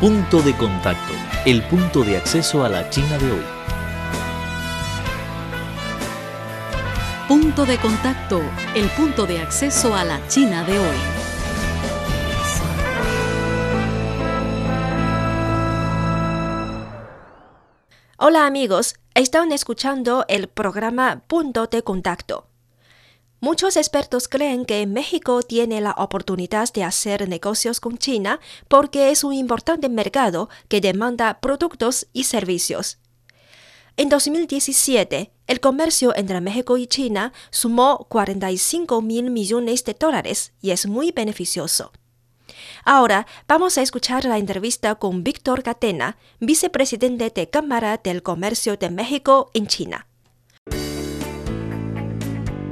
Punto de contacto, el punto de acceso a la China de hoy. Punto de contacto, el punto de acceso a la China de hoy. Hola amigos, están escuchando el programa Punto de Contacto. Muchos expertos creen que México tiene la oportunidad de hacer negocios con China porque es un importante mercado que demanda productos y servicios. En 2017, el comercio entre México y China sumó 45 mil millones de dólares y es muy beneficioso. Ahora vamos a escuchar la entrevista con Víctor Catena, vicepresidente de Cámara del Comercio de México en China.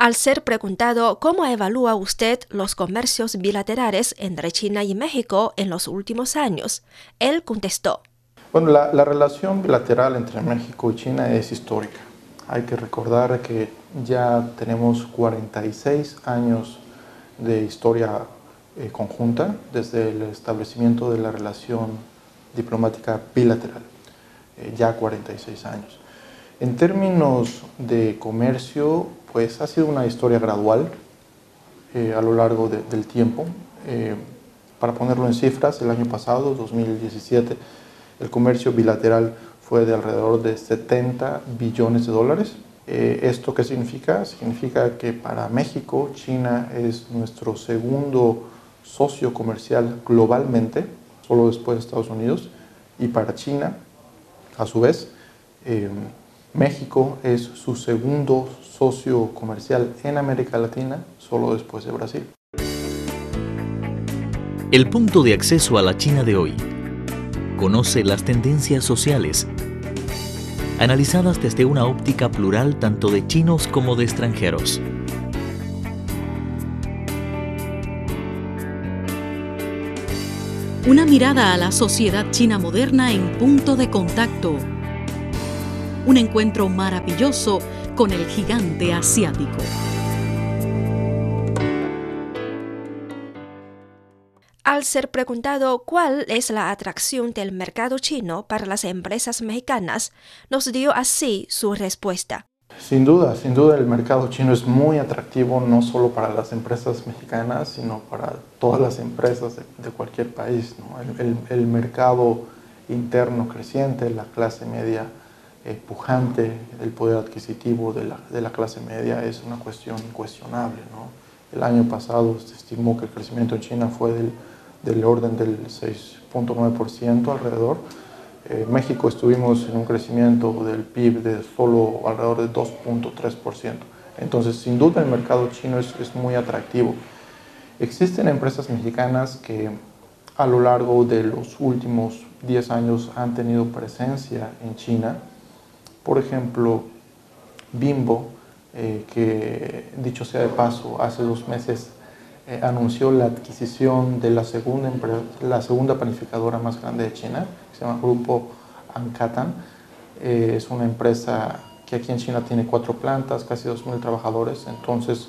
Al ser preguntado cómo evalúa usted los comercios bilaterales entre China y México en los últimos años, él contestó. Bueno, la, la relación bilateral entre México y China es histórica. Hay que recordar que ya tenemos 46 años de historia eh, conjunta desde el establecimiento de la relación diplomática bilateral, eh, ya 46 años. En términos de comercio, pues ha sido una historia gradual eh, a lo largo de, del tiempo. Eh, para ponerlo en cifras, el año pasado, 2017, el comercio bilateral fue de alrededor de 70 billones de dólares. Eh, ¿Esto qué significa? Significa que para México, China es nuestro segundo socio comercial globalmente, solo después de Estados Unidos, y para China, a su vez, México es su segundo socio comercial en América Latina, solo después de Brasil. El punto de acceso a la China de hoy. Conoce las tendencias sociales, analizadas desde una óptica plural tanto de chinos como de extranjeros. Una mirada a la sociedad china moderna en punto de contacto. Un encuentro maravilloso con el gigante asiático. Al ser preguntado cuál es la atracción del mercado chino para las empresas mexicanas, nos dio así su respuesta. Sin duda, sin duda el mercado chino es muy atractivo no solo para las empresas mexicanas, sino para todas las empresas de, de cualquier país. ¿no? El, el, el, mercado interno creciente, la clase media eh, pujante, el poder adquisitivo de la, de la, clase media es una cuestión incuestionable. ¿no? El año pasado se estimó que el crecimiento en China fue del, del orden del 6.9% alrededor. Eh, México estuvimos en un crecimiento del PIB de solo alrededor de 2.3%. Entonces, sin duda, el mercado chino es, es, muy atractivo. Existen empresas mexicanas que a lo largo de los últimos 10 años han tenido presencia en China. Por ejemplo, Bimbo, eh, que dicho sea de paso, hace dos meses eh, anunció la adquisición de la segunda, la segunda panificadora más grande de China, que se llama Grupo Ancatan. Eh, es una empresa que aquí en China tiene cuatro plantas, casi 2.000 trabajadores, entonces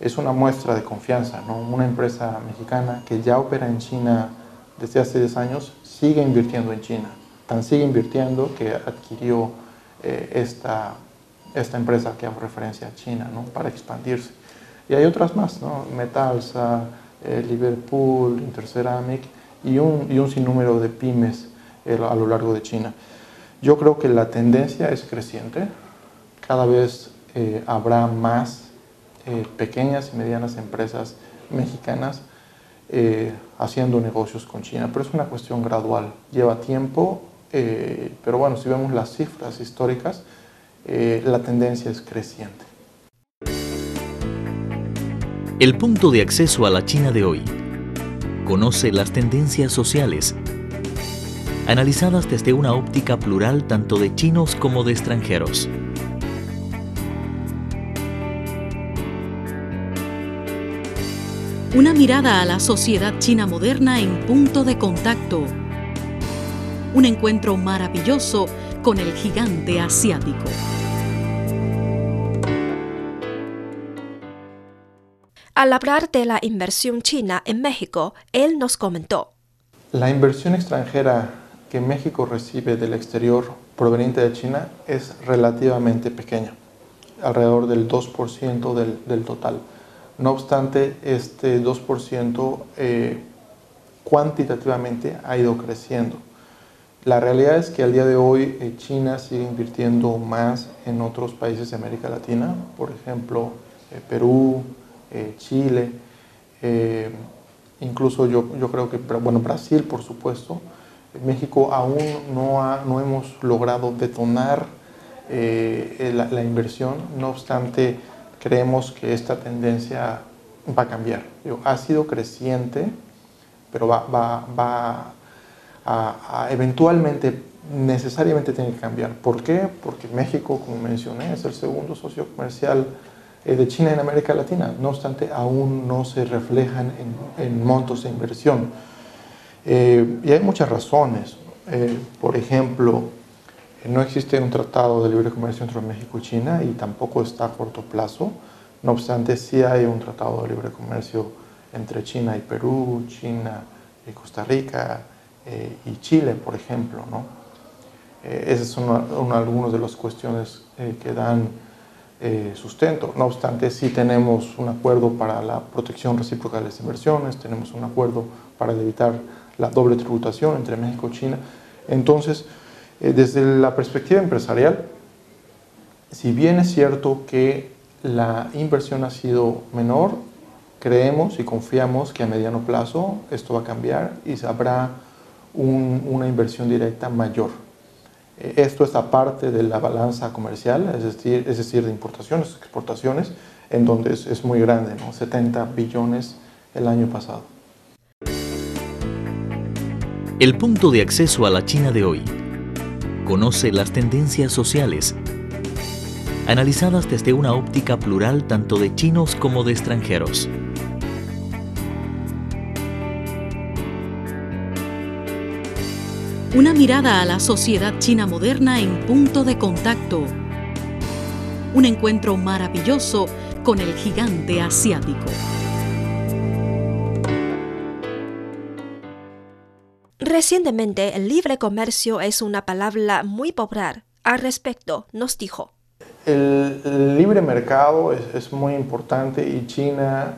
es una muestra de confianza. ¿no? Una empresa mexicana que ya opera en China desde hace 10 años sigue invirtiendo en China. Tan sigue invirtiendo que adquirió eh, esta, esta empresa que hago referencia a China ¿no? para expandirse. Y hay otras más, ¿no? Metalsa, eh, Liverpool, Interceramic y un, y un sinnúmero de pymes eh, a lo largo de China. Yo creo que la tendencia es creciente. Cada vez eh, habrá más eh, pequeñas y medianas empresas mexicanas eh, haciendo negocios con China, pero es una cuestión gradual. Lleva tiempo, pero bueno, si vemos las cifras históricas, la tendencia es creciente. El punto de acceso a la China de hoy. Conoce las tendencias sociales, analizadas desde una óptica plural tanto de chinos como de extranjeros. Una mirada a la sociedad china moderna en punto de contacto. Un encuentro maravilloso con el gigante asiático. Al hablar de la inversión china en México, él nos comentó. La inversión extranjera que México recibe del exterior proveniente de China es relativamente pequeña, alrededor del 2% del, del total. No obstante, este 2% eh, cuantitativamente ha ido creciendo. La realidad es que al día de hoy eh, China sigue invirtiendo más en otros países de América Latina, por ejemplo, eh, Perú, Chile, incluso yo, yo creo que, bueno, Brasil, por supuesto. México aún no, no hemos logrado detonar la, la inversión, no obstante, creemos que esta tendencia va a cambiar. ha sido creciente, pero va, va, va a, eventualmente, necesariamente tiene que cambiar. ¿Por qué? Porque México, como mencioné, es el segundo socio comercial eh, de China en América Latina. No obstante, aún no se reflejan en, montos de inversión. Eh, y hay muchas razones. Eh, por ejemplo, no existe un tratado de libre comercio entre México y China y tampoco está a corto plazo. No obstante, sí hay un tratado de libre comercio entre China y Perú, China y Costa Rica eh, y Chile, por ejemplo. ¿no? Eh, esas son algunas de las cuestiones eh, que dan sustento. No obstante, sí tenemos un acuerdo para la protección recíproca de las inversiones, tenemos un acuerdo para evitar la doble tributación entre México y China. Entonces, eh, desde la perspectiva empresarial, si bien es cierto que la inversión ha sido menor, creemos y confiamos que a mediano plazo esto va a cambiar y habrá una inversión directa mayor. Eh, esto es aparte de la balanza comercial, es decir, de importaciones, exportaciones, en donde es, muy grande, ¿no? 70 billones el año pasado. El punto de acceso a la China de hoy conoce las tendencias sociales, analizadas desde una óptica plural tanto de chinos como de extranjeros. Una mirada a la sociedad china moderna en punto de contacto. Un encuentro maravilloso con el gigante asiático. Recientemente, el libre comercio es una palabra muy popular. Al respecto, nos dijo. El, libre mercado es, muy importante y China,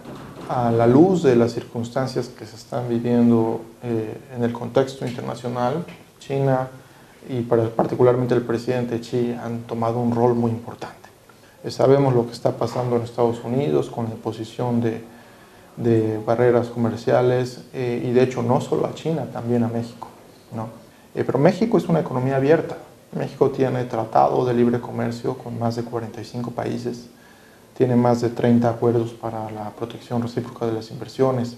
a la luz de las circunstancias que se están viviendo eh, en el contexto internacional, China y particularmente el presidente Xi han tomado un rol muy importante. sabemos lo que está pasando en Estados Unidos con la imposición de de barreras comerciales eh, y de hecho no solo a China, también a México. ¿no? Eh, pero México es una economía abierta. México tiene tratado de libre comercio con más de 45 países, tiene más de 30 acuerdos para la protección recíproca de las inversiones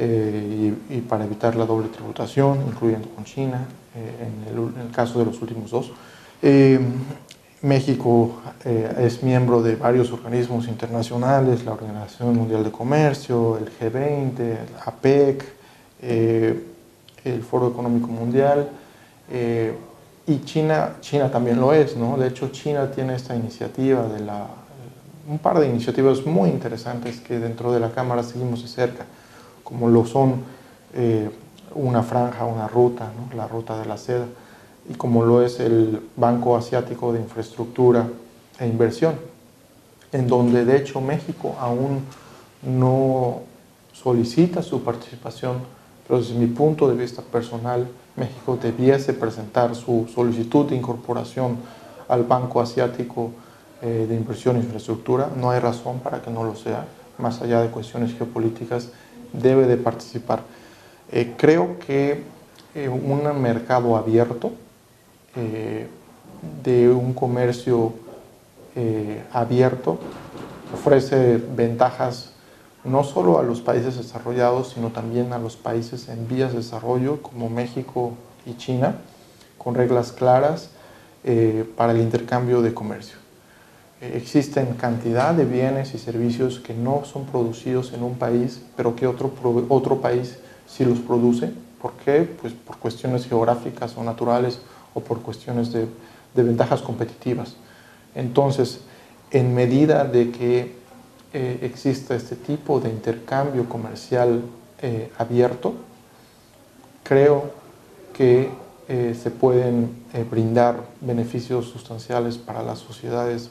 eh, y, para evitar la doble tributación, incluyendo con China, en el, en, el, caso de los últimos dos. México eh, es miembro de varios organismos internacionales, la Organización Mundial de Comercio, el G20, el APEC, eh, el Foro Económico Mundial, eh, y China, China también lo es, ¿no? De hecho, China tiene esta iniciativa de la, un par de iniciativas muy interesantes que dentro de la Cámara seguimos de cerca, como lo son una franja, una ruta, la ruta de la seda y como lo es el Banco Asiático de Infraestructura e Inversión, en donde de hecho México aún no solicita su participación, pero desde mi punto de vista personal, México debiese presentar su solicitud de incorporación al Banco Asiático eh, de Inversión e Infraestructura. No hay razón para que no lo sea, más allá de cuestiones geopolíticas, debe de participar. Eh, creo que eh, un mercado abierto eh, de un comercio abierto ofrece ventajas no solo a los países desarrollados, sino también a los países en vías de desarrollo como México y China, con reglas claras para el intercambio de comercio. Existen cantidad de bienes y servicios que no son producidos en un país, pero que otro, otro país sí los produce. ¿Por qué? Pues por cuestiones geográficas o naturales o por cuestiones de, de ventajas competitivas. Entonces, en medida de que eh, exista este tipo de intercambio comercial eh, abierto, creo que eh, se pueden brindar beneficios sustanciales para las sociedades